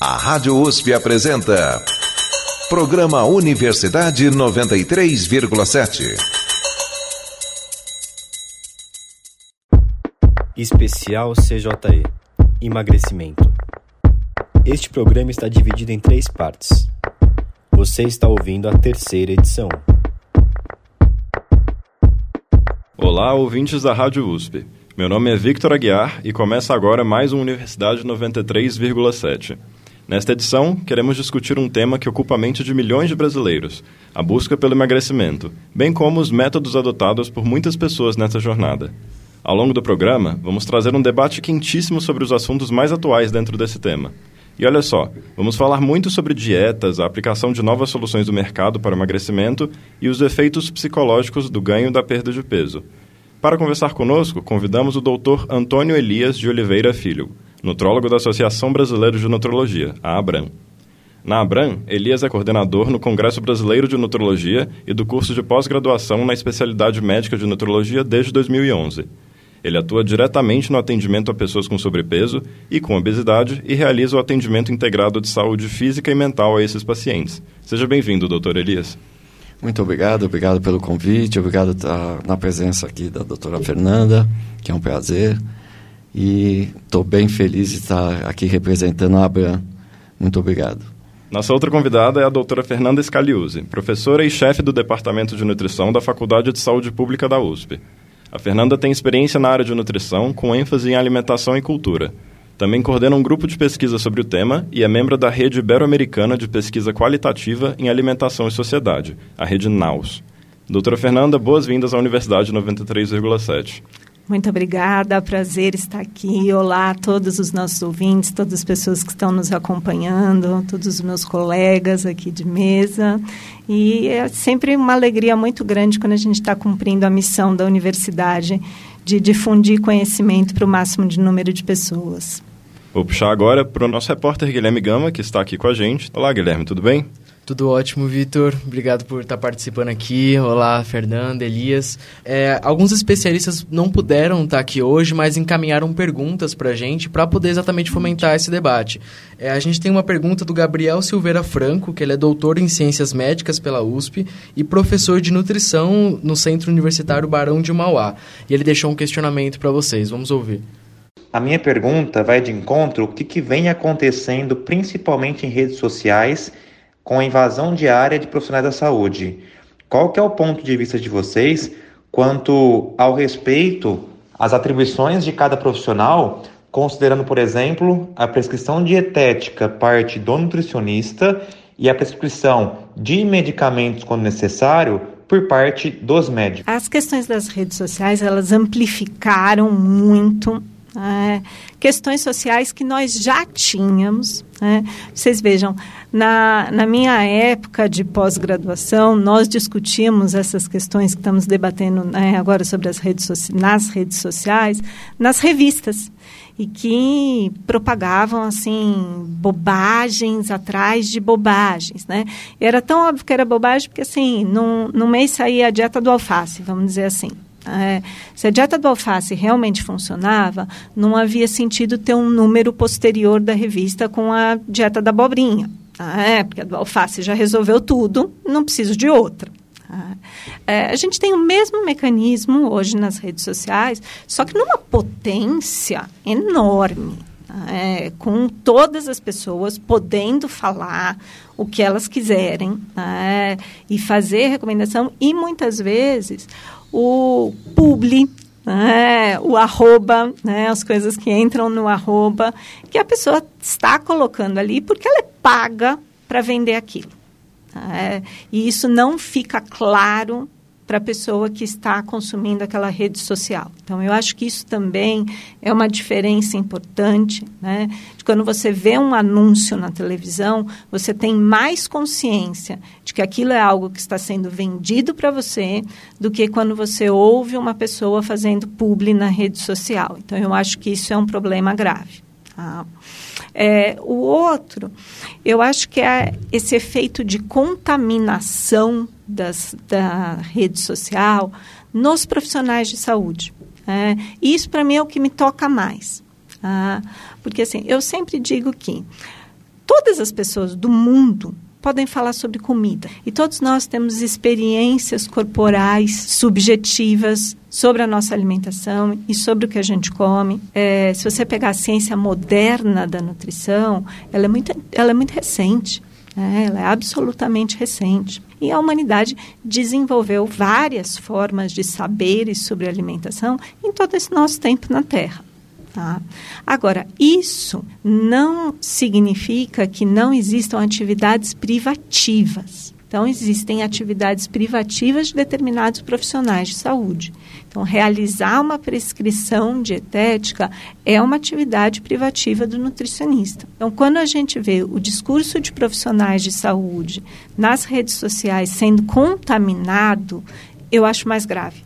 A Rádio USP apresenta. Programa Universidade 93,7. Especial CJE Emagrecimento. Este programa está dividido em três partes. Você está ouvindo a terceira edição. Olá, ouvintes da Rádio USP. Meu nome é Victor Aguiar e começa agora mais um Universidade 93,7. Nesta edição, queremos discutir um tema que ocupa a mente de milhões de brasileiros: a busca pelo emagrecimento, bem como os métodos adotados por muitas pessoas nessa jornada. Ao longo do programa, vamos trazer um debate quentíssimo sobre os assuntos mais atuais dentro desse tema. E olha só, vamos falar muito sobre dietas, a aplicação de novas soluções do mercado para emagrecimento e os efeitos psicológicos do ganho e da perda de peso. Para conversar conosco, convidamos o Dr. Antônio Elias de Oliveira Filho, nutrólogo da Associação Brasileira de Nutrologia, a ABRAM. Na ABRAM, Elias é coordenador no Congresso Brasileiro de Nutrologia e do curso de pós-graduação na especialidade médica de nutrologia desde 2011. Ele atua diretamente no atendimento a pessoas com sobrepeso e com obesidade e realiza o atendimento integrado de saúde física e mental a esses pacientes. Seja bem-vindo, doutor Elias. Muito obrigado, obrigado pelo convite, obrigado estar na presença aqui da doutora Fernanda, que é um prazer. E estou bem feliz de estar aqui representando a Abram. Muito obrigado. Nossa outra convidada é a doutora Fernanda Scaliuzzi, professora e chefe do Departamento de Nutrição da Faculdade de Saúde Pública da USP. A Fernanda tem experiência na área de nutrição, com ênfase em alimentação e cultura. Também coordena um grupo de pesquisa sobre o tema e é membro da Rede Ibero-Americana de Pesquisa Qualitativa em Alimentação e Sociedade, a Rede NAUS. Doutora Fernanda, boas-vindas à Universidade 93,7. Muito obrigada, prazer estar aqui. Olá a todos os nossos ouvintes, todas as pessoas que estão nos acompanhando, todos os meus colegas aqui de mesa. E é sempre uma alegria muito grande quando a gente está cumprindo a missão da universidade de difundir conhecimento para o máximo de número de pessoas. Vou puxar agora para o nosso repórter Guilherme Gama, que está aqui com a gente. Olá, Guilherme, tudo bem? Tudo ótimo, Vitor. Obrigado por estar participando aqui. Olá, Fernanda, Elias. É, alguns especialistas não puderam estar aqui hoje, mas encaminharam perguntas para a gente para poder exatamente fomentar esse debate. É, a gente tem uma pergunta do Gabriel Silveira Franco, que ele é doutor em Ciências Médicas pela USP e professor de nutrição no Centro Universitário Barão de Mauá. E ele deixou um questionamento para vocês. Vamos ouvir. A minha pergunta vai de encontro ao que, que vem acontecendo principalmente em redes sociais com a invasão diária de profissionais da saúde. Qual que é o ponto de vista de vocês quanto ao respeito às atribuições de cada profissional, considerando, por exemplo, a prescrição dietética parte do nutricionista e a prescrição de medicamentos quando necessário por parte dos médicos. As questões das redes sociais, elas amplificaram muito é, questões sociais que nós já tínhamos. Né? Vocês vejam, na, na minha época de pós-graduação, nós discutimos essas questões que estamos debatendo né, agora sobre as redes nas redes sociais, nas revistas e que propagavam assim bobagens atrás de bobagens, né? E era tão óbvio que era bobagem porque assim, num, num mês saía a dieta do alface, vamos dizer assim. É, se a dieta do alface realmente funcionava, não havia sentido ter um número posterior da revista com a dieta da abobrinha. É, porque a do alface já resolveu tudo, não preciso de outra. É, a gente tem o mesmo mecanismo hoje nas redes sociais, só que numa potência enorme. É, com todas as pessoas podendo falar o que elas quiserem é, e fazer recomendação e muitas vezes o publi, né, o arroba, né, as coisas que entram no arroba, que a pessoa está colocando ali porque ela é paga para vender aquilo. Né, e isso não fica claro para a pessoa que está consumindo aquela rede social. Então, eu acho que isso também é uma diferença importante, né? De quando você vê um anúncio na televisão, você tem mais consciência de que aquilo é algo que está sendo vendido para você do que quando você ouve uma pessoa fazendo publi na rede social. Então, eu acho que isso é um problema grave. Tá? É, o outro, eu acho que é esse efeito de contaminação das, da rede social nos profissionais de saúde. É, isso, para mim, é o que me toca mais. Ah, porque, assim, eu sempre digo que todas as pessoas do mundo podem falar sobre comida. E todos nós temos experiências corporais subjetivas sobre a nossa alimentação e sobre o que a gente come. É, se você pegar a ciência moderna da nutrição, ela é muito, ela é muito recente. Né? Ela é absolutamente recente. E a humanidade desenvolveu várias formas de saberes sobre alimentação em todo esse nosso tempo na Terra. Tá? Agora, isso não significa que não existam atividades privativas. Então, existem atividades privativas de determinados profissionais de saúde. Então, realizar uma prescrição dietética é uma atividade privativa do nutricionista. Então, quando a gente vê o discurso de profissionais de saúde nas redes sociais sendo contaminado, eu acho mais grave.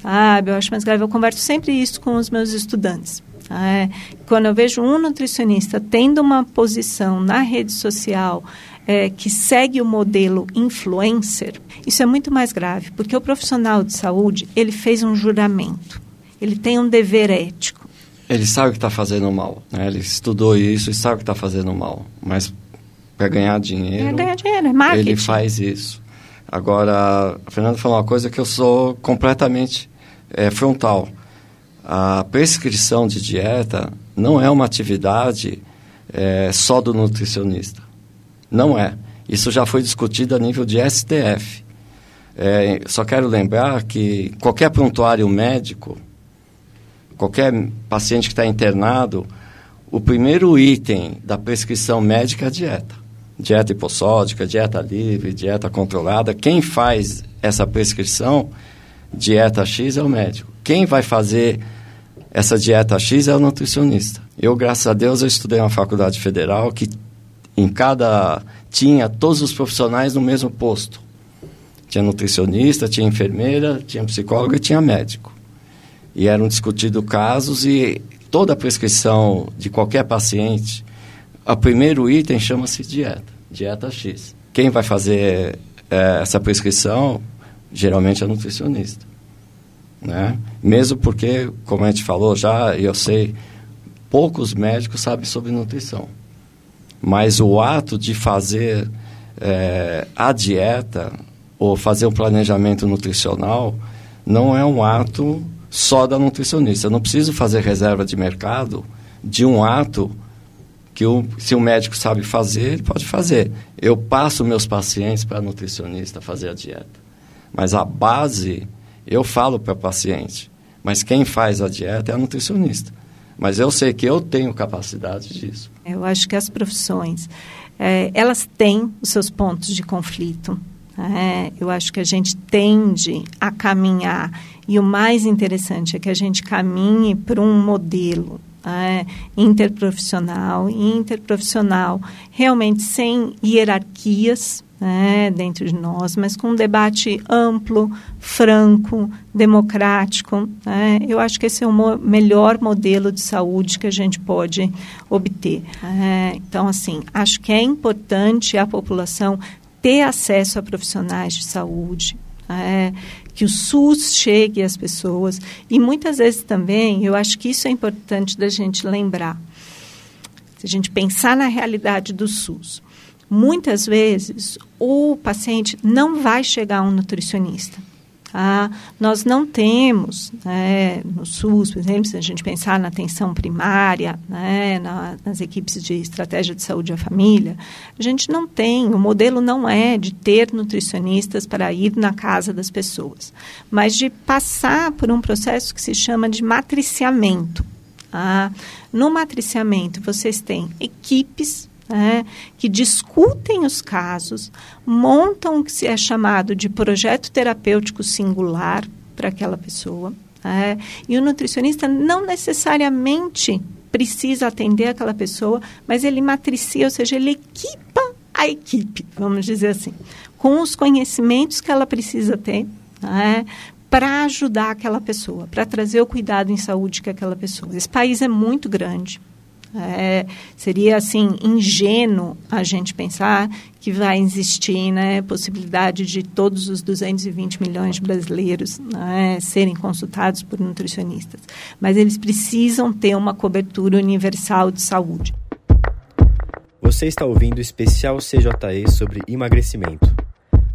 Sabe? Eu acho mais grave. Eu converso sempre isso com os meus estudantes. É, quando eu vejo um nutricionista tendo uma posição na rede social é, que segue o modelo influencer, isso é muito mais grave, porque o profissional de saúde ele fez um juramento, ele tem um dever ético. Ele sabe que está fazendo mal, né? ele estudou isso e sabe que está fazendo mal, mas para ganhar dinheiro, é ganhar dinheiro, é marketing. ele faz isso. Agora, a Fernanda falou uma coisa que eu sou completamente é, frontal a prescrição de dieta não é uma atividade é, só do nutricionista. Não é. Isso já foi discutido a nível de STF. É, só quero lembrar que qualquer prontuário médico, qualquer paciente que está internado, o primeiro item da prescrição médica é a dieta. Dieta hipossódica, dieta livre, dieta controlada. Quem faz essa prescrição, dieta X, é o médico. Quem vai fazer essa dieta X é o nutricionista. Eu, graças a Deus, eu estudei uma faculdade federal que em cada tinha todos os profissionais no mesmo posto. Tinha nutricionista, tinha enfermeira, tinha psicólogo e tinha médico. E eram discutidos casos e toda a prescrição de qualquer paciente, o primeiro item chama-se dieta, dieta X. Quem vai fazer é, essa prescrição geralmente é nutricionista. Né? Mesmo porque, como a gente falou já, eu sei, poucos médicos sabem sobre nutrição. Mas o ato de fazer é, a dieta ou fazer um planejamento nutricional não é um ato só da nutricionista. Eu não preciso fazer reserva de mercado de um ato que o, se o médico sabe fazer, ele pode fazer. Eu passo meus pacientes para nutricionista fazer a dieta. Mas a base eu falo para o paciente, mas quem faz a dieta é a nutricionista. Mas eu sei que eu tenho capacidade disso. Eu acho que as profissões, é, elas têm os seus pontos de conflito. É, eu acho que a gente tende a caminhar, e o mais interessante é que a gente caminhe para um modelo é, interprofissional interprofissional realmente sem hierarquias, né, dentro de nós, mas com um debate amplo, franco, democrático. Né? Eu acho que esse é o mo melhor modelo de saúde que a gente pode obter. É, então, assim, acho que é importante a população ter acesso a profissionais de saúde, é, que o SUS chegue às pessoas. E muitas vezes também, eu acho que isso é importante da gente lembrar. Se a gente pensar na realidade do SUS, muitas vezes o paciente não vai chegar a um nutricionista. Tá? Nós não temos, né, no SUS, por exemplo, se a gente pensar na atenção primária, né, na, nas equipes de estratégia de saúde à família, a gente não tem, o modelo não é de ter nutricionistas para ir na casa das pessoas, mas de passar por um processo que se chama de matriciamento. Tá? No matriciamento, vocês têm equipes né, que discutem os casos, montam o que é chamado de projeto terapêutico singular para aquela pessoa. Né, e o nutricionista não necessariamente precisa atender aquela pessoa, mas ele matricia, ou seja, ele equipa a equipe, vamos dizer assim, com os conhecimentos que ela precisa ter, né, para ajudar aquela pessoa, para trazer o cuidado em saúde que aquela pessoa. Esse país é muito grande, é, seria assim ingênuo a gente pensar que vai existir né, possibilidade de todos os 220 milhões de brasileiros né, serem consultados por nutricionistas. Mas eles precisam ter uma cobertura universal de saúde. Você está ouvindo o especial CJE sobre emagrecimento.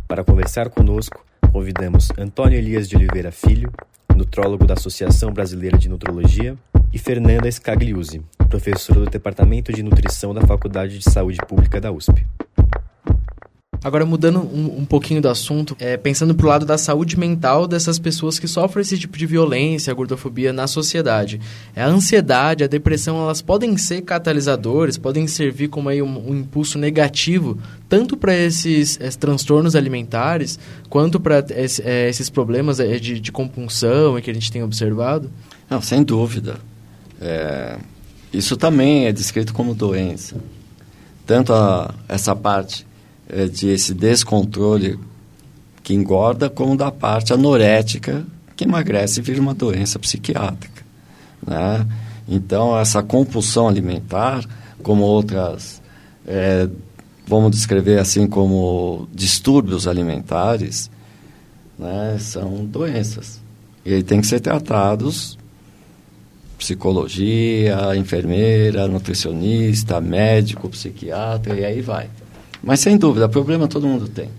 Para conversar conosco, convidamos Antônio Elias de Oliveira Filho, nutrólogo da Associação Brasileira de Nutrologia, e Fernanda Scagliuzzi, professora do Departamento de Nutrição da Faculdade de Saúde Pública da USP. Agora, mudando um, um pouquinho do assunto, é, pensando pro lado da saúde mental dessas pessoas que sofrem esse tipo de violência, gordofobia na sociedade. É, a ansiedade, a depressão, elas podem ser catalisadores, podem servir como aí um, um impulso negativo, tanto para esses, esses, transtornos alimentares, quanto para esse, é, esses problemas é, de, de compulsão que a gente tem observado? Não, sem dúvida. É, isso também é descrito como doença. Tanto a, essa parte é, de esse descontrole que engorda, como da parte anorética que emagrece e vira uma doença psiquiátrica. Né? Então, essa compulsão alimentar, como outras, é, vamos descrever assim como distúrbios alimentares, né, são doenças. E aí tem que ser tratados psicologia, enfermeira, nutricionista, médico, psiquiatra, e aí vai. Mas sem dúvida, problema todo mundo tem.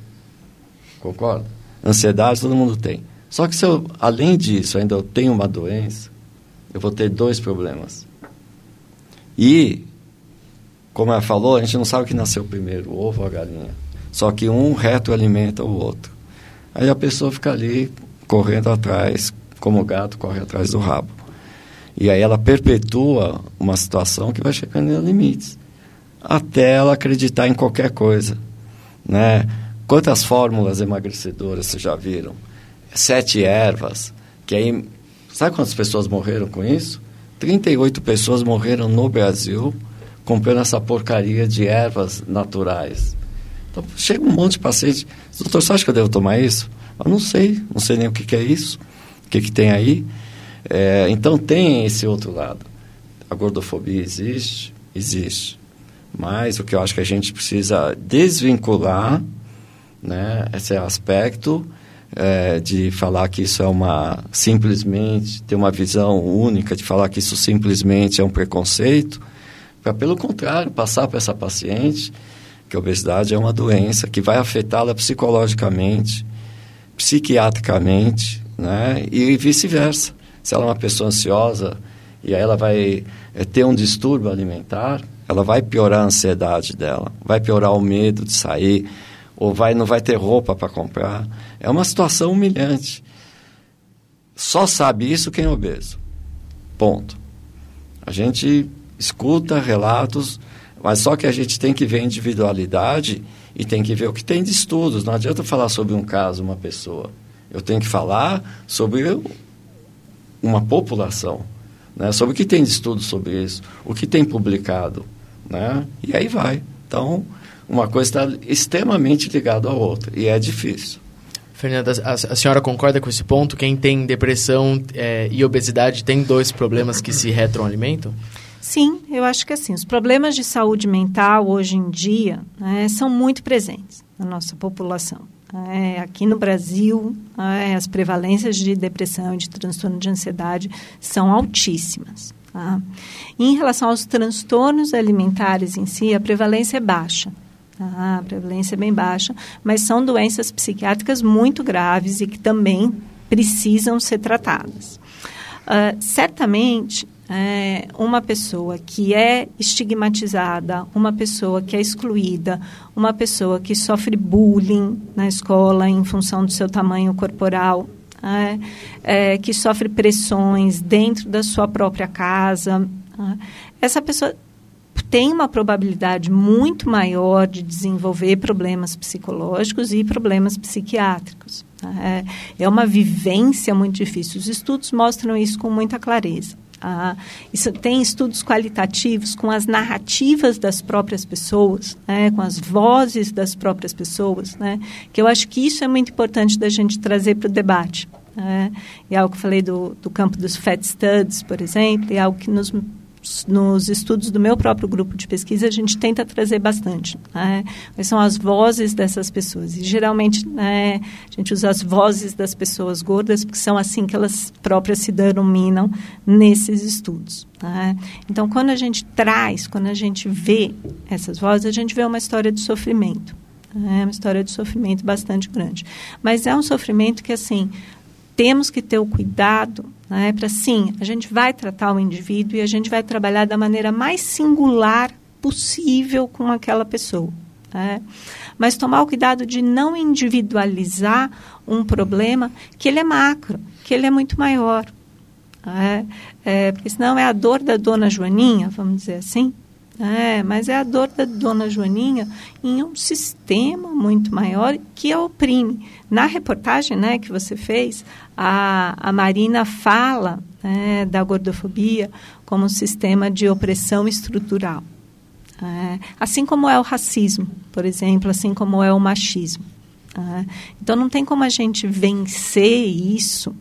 Concorda? Ansiedade todo mundo tem. Só que se eu, além disso, ainda eu tenho uma doença, eu vou ter dois problemas. E, como ela falou, a gente não sabe o que nasceu primeiro, o ovo ou a galinha. Só que um retroalimenta o outro. Aí a pessoa fica ali correndo atrás, como o gato corre atrás do rabo. E aí ela perpetua uma situação que vai chegando em limites até ela acreditar em qualquer coisa, né? Quantas fórmulas emagrecedoras vocês já viram? Sete ervas, que aí... Sabe quantas pessoas morreram com isso? 38 pessoas morreram no Brasil comprando essa porcaria de ervas naturais. Então, chega um monte de paciente. Doutor, você acha que eu devo tomar isso? Eu não sei, não sei nem o que, que é isso, o que, que tem aí. É, então, tem esse outro lado. A gordofobia existe? Existe. Mas o que eu acho que a gente precisa desvincular né, esse aspecto é, de falar que isso é uma simplesmente ter uma visão única de falar que isso simplesmente é um preconceito para pelo contrário passar para essa paciente que a obesidade é uma doença que vai afetá-la psicologicamente psiquiatricamente né e vice-versa se ela é uma pessoa ansiosa e aí ela vai é, ter um distúrbio alimentar ela vai piorar a ansiedade dela, vai piorar o medo de sair, ou vai não vai ter roupa para comprar. É uma situação humilhante. Só sabe isso quem é obeso. Ponto. A gente escuta relatos, mas só que a gente tem que ver a individualidade e tem que ver o que tem de estudos. Não adianta falar sobre um caso, uma pessoa. Eu tenho que falar sobre uma população, né? sobre o que tem de estudo sobre isso, o que tem publicado né? E aí vai. Então, uma coisa está extremamente ligada à outra e é difícil. Fernanda, a, a, senhora concorda com esse ponto? Quem tem depressão é, e obesidade tem dois problemas que se retroalimentam? Sim, eu acho que assim, os problemas de saúde mental hoje em dia né, são muito presentes na nossa população. É, aqui no Brasil, é, as prevalências de depressão e de transtorno de ansiedade são altíssimas. Tá? Em relação aos transtornos alimentares em si, a prevalência é baixa. Tá? A prevalência é bem baixa, mas são doenças psiquiátricas muito graves e que também precisam ser tratadas. Uh, certamente, é, uma pessoa que é estigmatizada, uma pessoa que é excluída, uma pessoa que sofre bullying na escola em função do seu tamanho corporal, é, é, que sofre pressões dentro da sua própria casa. É. Essa pessoa tem uma probabilidade muito maior de desenvolver problemas psicológicos e problemas psiquiátricos. É, é uma vivência muito difícil. Os estudos mostram isso com muita clareza. Ah, isso tem estudos qualitativos com as narrativas das próprias pessoas, né, com as vozes das próprias pessoas, né, que eu acho que isso é muito importante da gente trazer para o debate. Né, e algo que eu falei do, do campo dos FAT Studies, por exemplo, é algo que nos nos estudos do meu próprio grupo de pesquisa, a gente tenta trazer bastante. Né? Quais são as vozes dessas pessoas? E, geralmente, né, a gente usa as vozes das pessoas gordas, porque são assim que elas próprias se denominam nesses estudos. Né? Então, quando a gente traz, quando a gente vê essas vozes, a gente vê uma história de sofrimento. É uma história de sofrimento bastante grande. Mas é um sofrimento que, assim, temos que ter o cuidado né, para, sim, a gente vai tratar o indivíduo e a gente vai trabalhar da maneira mais singular possível com aquela pessoa. Né? Mas tomar o cuidado de não individualizar um problema que ele é macro, que ele é muito maior. Né? É, porque senão é a dor da dona Joaninha, vamos dizer assim, é, mas é a dor da dona Joaninha em um sistema muito maior que a oprime. Na reportagem né, que você fez, a, a Marina fala né, da gordofobia como um sistema de opressão estrutural. É, assim como é o racismo, por exemplo, assim como é o machismo. É, então, não tem como a gente vencer isso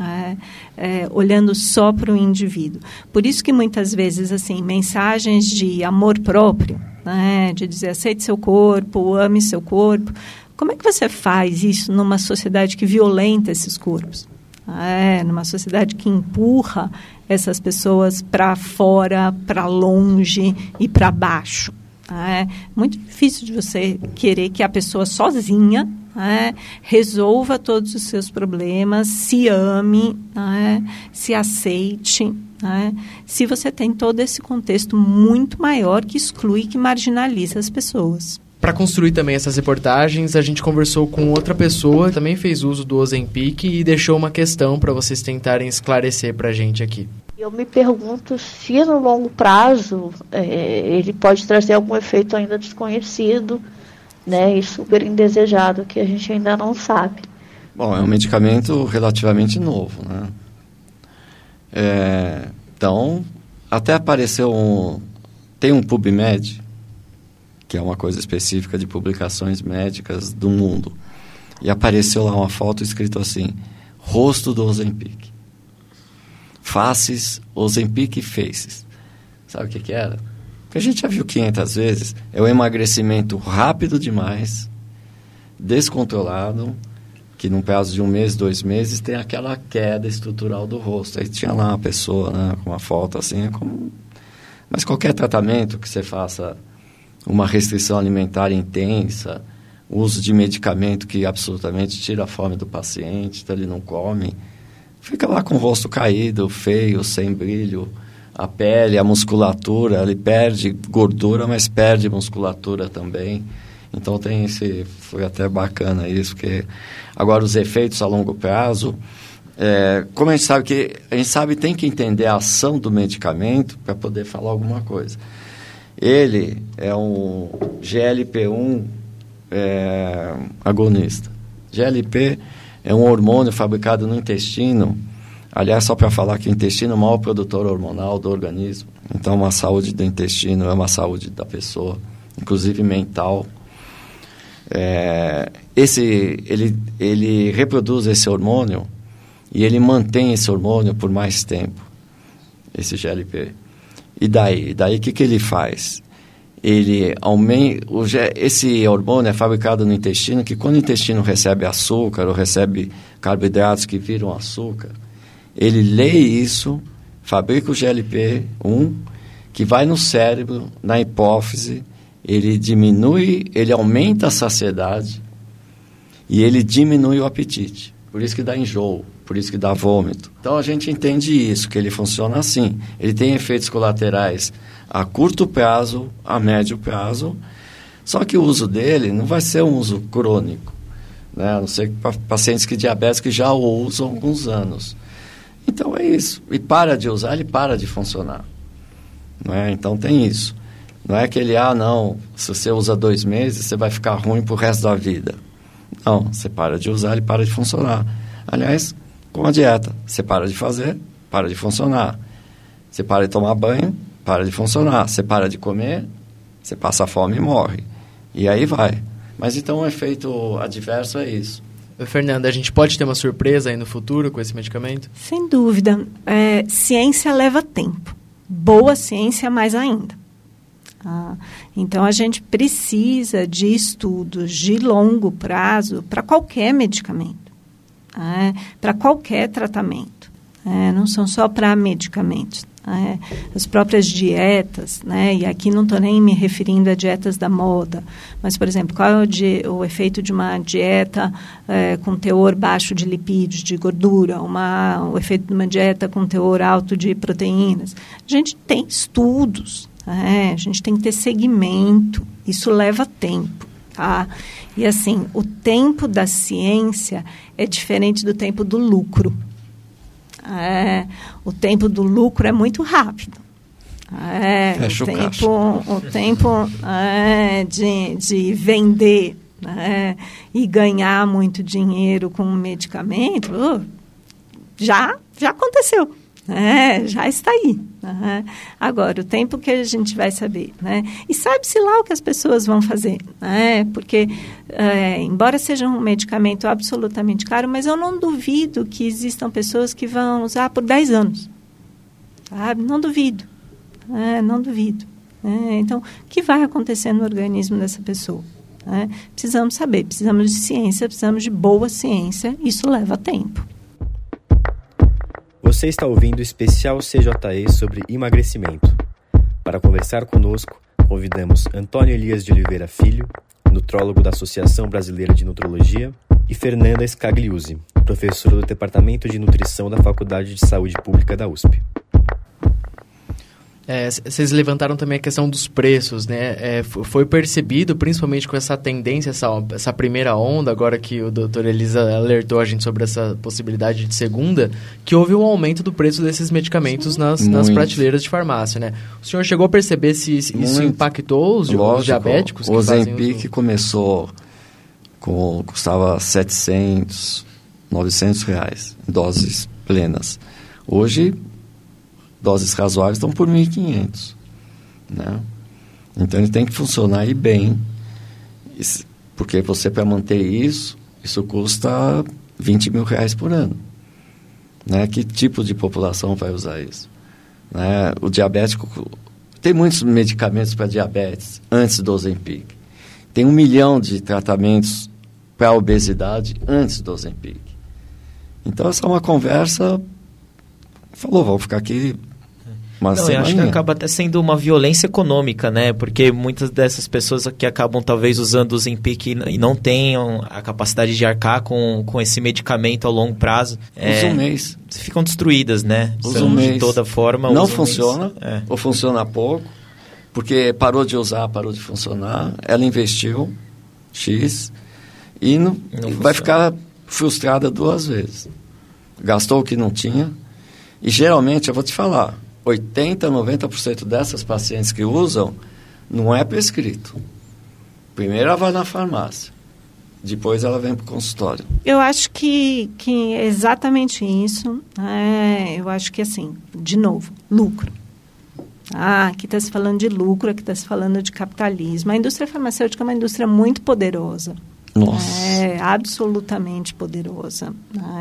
é, é, olhando só para o indivíduo. Por isso que muitas vezes, assim, mensagens de amor próprio, né, de dizer aceite seu corpo, ame seu corpo, como é que você faz isso numa sociedade que violenta esses corpos? É, numa sociedade que empurra essas pessoas para fora, para longe e para baixo. É muito difícil de você querer que a pessoa sozinha né, resolva todos os seus problemas, se ame, né, se aceite. Né, se você tem todo esse contexto muito maior que exclui, que marginaliza as pessoas. Para construir também essas reportagens, a gente conversou com outra pessoa que também fez uso do Ozempic e deixou uma questão para vocês tentarem esclarecer para a gente aqui. Eu me pergunto se no longo prazo é, ele pode trazer algum efeito ainda desconhecido né, e super indesejado que a gente ainda não sabe. Bom, é um medicamento relativamente novo, né? É, então, até apareceu um... Tem um PubMed, que é uma coisa específica de publicações médicas do mundo. E apareceu lá uma foto escrito assim, rosto do Ozempic. Faces, Ozempic Faces. Sabe o que, que era? Que a gente já viu 500 vezes, é o emagrecimento rápido demais, descontrolado, que num prazo de um mês, dois meses, tem aquela queda estrutural do rosto. Aí tinha lá uma pessoa né, com uma foto assim, é como... mas qualquer tratamento que você faça uma restrição alimentar intensa, uso de medicamento que absolutamente tira a fome do paciente, então ele não come, fica lá com o rosto caído, feio, sem brilho, a pele, a musculatura, ele perde gordura, mas perde musculatura também. Então tem esse, foi até bacana isso, porque agora os efeitos a longo prazo, é, como a gente sabe que a gente sabe tem que entender a ação do medicamento para poder falar alguma coisa. Ele é um GLP-1 é, agonista. GLP é um hormônio fabricado no intestino Aliás, só para falar que o intestino é o maior produtor hormonal do organismo. Então, uma saúde do intestino é uma saúde da pessoa, inclusive mental. É, esse, ele, ele reproduz esse hormônio e ele mantém esse hormônio por mais tempo, esse GLP. E daí? Daí o que, que ele faz? Ele aumenta. O, esse hormônio é fabricado no intestino, que quando o intestino recebe açúcar ou recebe carboidratos que viram açúcar, ele lê isso, fabrica o GLP-1, que vai no cérebro, na hipófise, ele diminui, ele aumenta a saciedade e ele diminui o apetite. Por isso que dá enjoo, por isso que dá vômito. Então a gente entende isso, que ele funciona assim. Ele tem efeitos colaterais a curto prazo, a médio prazo, só que o uso dele não vai ser um uso crônico. Né? A não ser pacientes que diabetes que já o usam há alguns anos. Então é isso. E para de usar, ele para de funcionar. Não é? Então tem isso. Não é que ele, ah, não, se você usa dois meses, você vai ficar ruim para o resto da vida. Não, você para de usar, ele para de funcionar. Aliás, com a dieta, você para de fazer, para de funcionar. Você para de tomar banho, para de funcionar. Você para de comer, você passa fome e morre. E aí vai. Mas então o efeito adverso é isso. Fernanda, a gente pode ter uma surpresa aí no futuro com esse medicamento? Sem dúvida. É, ciência leva tempo. boa ciência mais ainda. Ah, então, a gente precisa de estudos de longo prazo para qualquer medicamento, é, para qualquer tratamento. É, não são só para medicamentos. É, as próprias dietas, né? e aqui não estou nem me referindo a dietas da moda, mas, por exemplo, qual é o, o efeito de uma dieta é, com teor baixo de lipídios, de gordura, uma, o efeito de uma dieta com teor alto de proteínas? A gente tem estudos, é, a gente tem que ter segmento. Isso leva tempo. Tá? E assim, o tempo da ciência é diferente do tempo do lucro. É, o tempo do lucro é muito rápido. É, Fecha o, tempo, o tempo é, de, de vender né, e ganhar muito dinheiro com um medicamento uh, já, já aconteceu. É, já está aí. Né? Agora, o tempo que a gente vai saber. Né? E sabe-se lá o que as pessoas vão fazer. Né? Porque, é, embora seja um medicamento absolutamente caro, mas eu não duvido que existam pessoas que vão usar por 10 anos. Sabe? Não duvido. É, não duvido. É, então, o que vai acontecer no organismo dessa pessoa? É, precisamos saber, precisamos de ciência, precisamos de boa ciência, isso leva tempo. Você está ouvindo o especial CJE sobre emagrecimento. Para conversar conosco, convidamos Antônio Elias de Oliveira Filho, nutrólogo da Associação Brasileira de Nutrologia, e Fernanda Scagliuzzi, professora do Departamento de Nutrição da Faculdade de Saúde Pública da USP. É, vocês levantaram também a questão dos preços, né? É, foi percebido, principalmente com essa tendência, essa, essa primeira onda, agora que o doutor Elisa alertou a gente sobre essa possibilidade de segunda, que houve um aumento do preço desses medicamentos nas, nas, prateleiras de farmácia, né? O senhor chegou a perceber se, isso impactou os, Lógico, os diabéticos? O Ozempic uso... começou com custava 700, 900 reais, doses plenas. Hoje doses razoáveis estão por 1.500. Né? Então ele tem que funcionar aí bem, porque você para manter isso, isso custa 20 mil reais por ano. Né? Que tipo de população vai usar isso? Né? O diabético tem muitos medicamentos para diabetes antes do Ozempic. Tem um milhão de tratamentos para obesidade antes do Ozempic. Então essa é uma conversa. Falou, vamos ficar aqui mas não, eu acho que acaba até sendo uma violência econômica, né? Porque muitas dessas pessoas que acabam talvez usando o Zempic e não tenham a capacidade de arcar com, com esse medicamento a longo prazo. É, um mês. Ficam destruídas, né? Usa um mês. De toda forma. Não funciona, é. ou funciona pouco, porque parou de usar, parou de funcionar. Ela investiu X e não, não vai ficar frustrada duas vezes. Gastou o que não tinha. E geralmente, eu vou te falar, 80, 90% dessas pacientes que usam não é prescrito. Primeiro ela vai na farmácia, depois ela vem para o consultório. Eu acho que, que é exatamente isso. É, eu acho que, assim, de novo, lucro. Ah, aqui está se falando de lucro, aqui está se falando de capitalismo. A indústria farmacêutica é uma indústria muito poderosa. Nossa. É absolutamente poderosa.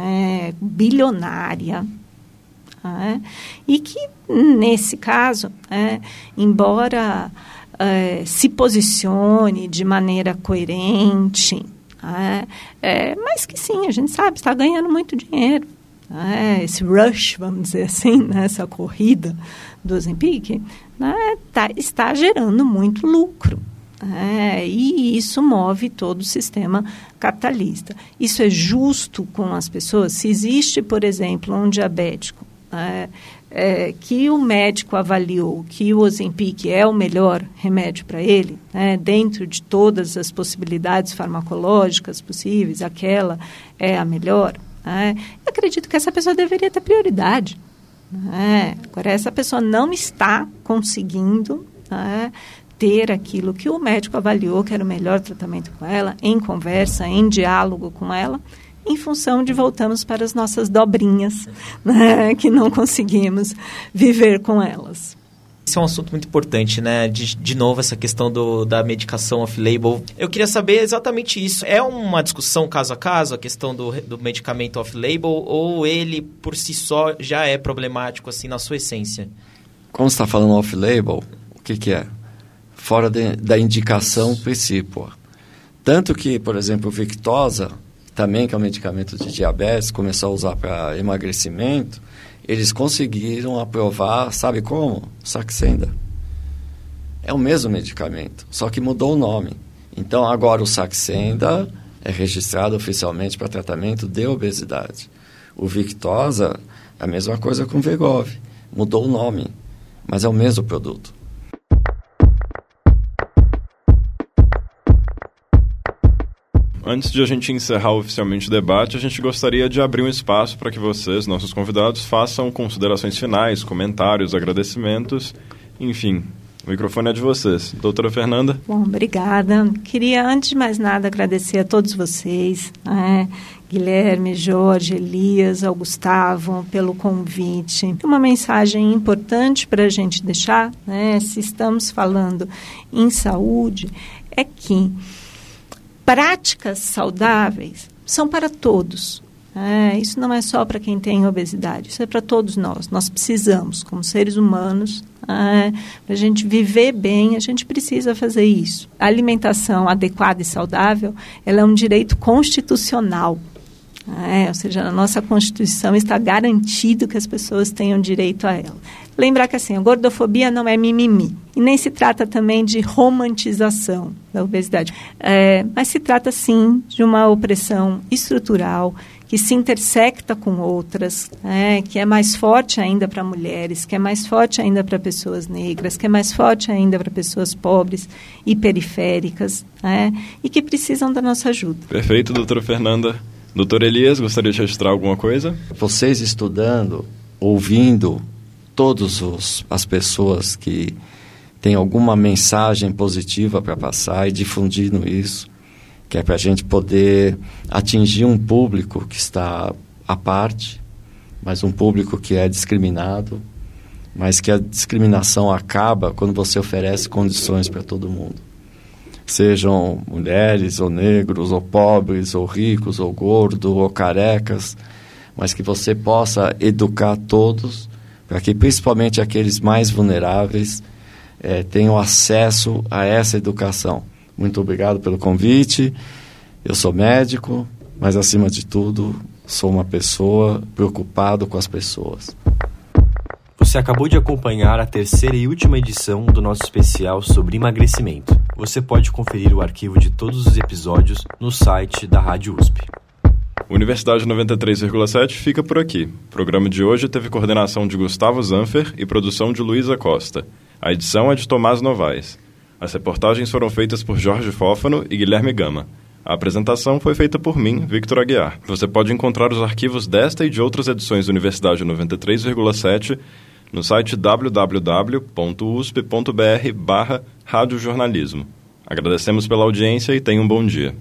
É bilionária. É, e que, nesse caso, é, embora é, se posicione de maneira coerente, é, é, mas que sim, a gente sabe, está ganhando muito dinheiro. É, esse rush, vamos dizer assim, né, essa corrida do Zempic, né, tá, está gerando muito lucro. É, e isso move todo o sistema capitalista. Isso é justo com as pessoas? Se existe, por exemplo, um diabético é, é, que o médico avaliou que o Ozempic é o melhor remédio para ele, né, dentro de todas as possibilidades farmacológicas possíveis, aquela é a melhor, né, acredito que essa pessoa deveria ter prioridade. Né. Agora, essa pessoa não está conseguindo né, ter aquilo que o médico avaliou que era o melhor tratamento com ela, em conversa, em diálogo com ela, em função de voltamos para as nossas dobrinhas, né, que não conseguimos viver com elas. Esse é um assunto muito importante, né? De, de novo, essa questão do, da medicação off-label. Eu queria saber exatamente isso. É uma discussão caso a caso, a questão do, do medicamento off-label, ou ele, por si só, já é problemático, assim, na sua essência? quando está falando off-label, o que, que é? Fora de, da indicação princípio. Tanto que, por exemplo, Victosa, também que é um medicamento de diabetes, começou a usar para emagrecimento, eles conseguiram aprovar, sabe como? Saxenda. É o mesmo medicamento, só que mudou o nome. Então agora o Saxenda é registrado oficialmente para tratamento de obesidade. O Victosa a mesma coisa com o Vegov, mudou o nome, mas é o mesmo produto. Antes de a gente encerrar oficialmente o debate, a gente gostaria de abrir um espaço para que vocês, nossos convidados, façam considerações finais, comentários, agradecimentos, enfim, o microfone é de vocês. Doutora Fernanda. Bom, obrigada. Queria, antes de mais nada, agradecer a todos vocês, né? Guilherme, Jorge, Elias, ao Gustavo, pelo convite. Uma mensagem importante para a gente deixar, né, se estamos falando em saúde, é que práticas saudáveis são para todos. É, isso não é só para quem tem obesidade, isso é para todos nós. Nós precisamos, como seres humanos, é, para a gente viver bem, a gente precisa fazer isso. A alimentação adequada e saudável, ela é um direito constitucional. É, ou seja, na nossa Constituição está garantido que as pessoas tenham direito a ela. Lembrar que assim, a gordofobia não é mimimi. E nem se trata também de romantização da obesidade. É, mas se trata, sim, de uma opressão estrutural que se intersecta com outras, né, que é mais forte ainda para mulheres, que é mais forte ainda para pessoas negras, que é mais forte ainda para pessoas pobres e periféricas, né, e que precisam da nossa ajuda. Perfeito, doutora Fernanda. Doutor Elias, gostaria de registrar alguma coisa? Vocês estudando, ouvindo todas as pessoas que têm alguma mensagem positiva para passar e difundindo isso, que é para a gente poder atingir um público que está à parte, mas um público que é discriminado, mas que a discriminação acaba quando você oferece condições para todo mundo. Sejam mulheres, ou negros, ou pobres, ou ricos, ou gordos, ou carecas, mas que você possa educar todos, para que principalmente aqueles mais vulneráveis eh, tenham acesso a essa educação muito obrigado pelo convite. Eu sou médico, mas acima de tudo, sou uma pessoa preocupado com as pessoas. Você acabou de acompanhar a terceira e última edição do nosso especial sobre emagrecimento. Você pode conferir o arquivo de todos os episódios no site da Rádio USP. Universidade 93,7 fica por aqui. O programa de hoje teve coordenação de Gustavo Zanfer e produção de Luísa Costa. A edição é de Tomás Novaes. As reportagens foram feitas por Jorge Fófano e Guilherme Gama. A apresentação foi feita por mim, Victor Aguiar. Você pode encontrar os arquivos desta e de outras edições da Universidade 93,7 no site www.usp.br barra radiojornalismo. Agradecemos pela audiência e tenham um bom dia.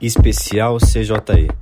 Especial CJE